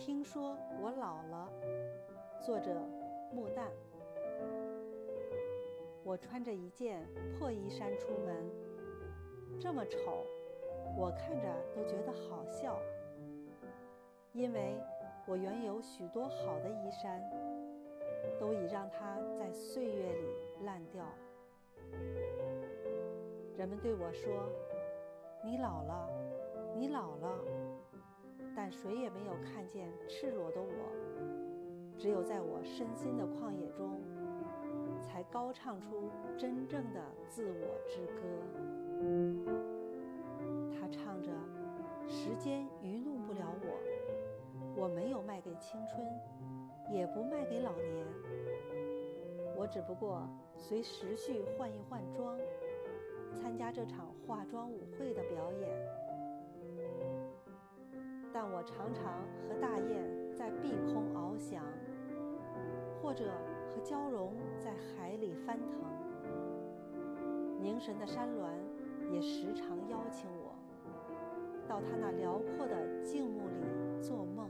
听说我老了。作者：木旦。我穿着一件破衣衫出门，这么丑，我看着都觉得好笑。因为我原有许多好的衣衫，都已让它在岁月里烂掉。人们对我说：“你老了，你老了。”谁也没有看见赤裸的我，只有在我身心的旷野中，才高唱出真正的自我之歌。他唱着：“时间愚弄不了我，我没有卖给青春，也不卖给老年。我只不过随时序换一换装，参加这场化妆舞会的表。”但我常常和大雁在碧空翱翔，或者和蛟龙在海里翻腾。凝神的山峦也时常邀请我，到他那辽阔的静穆里做梦。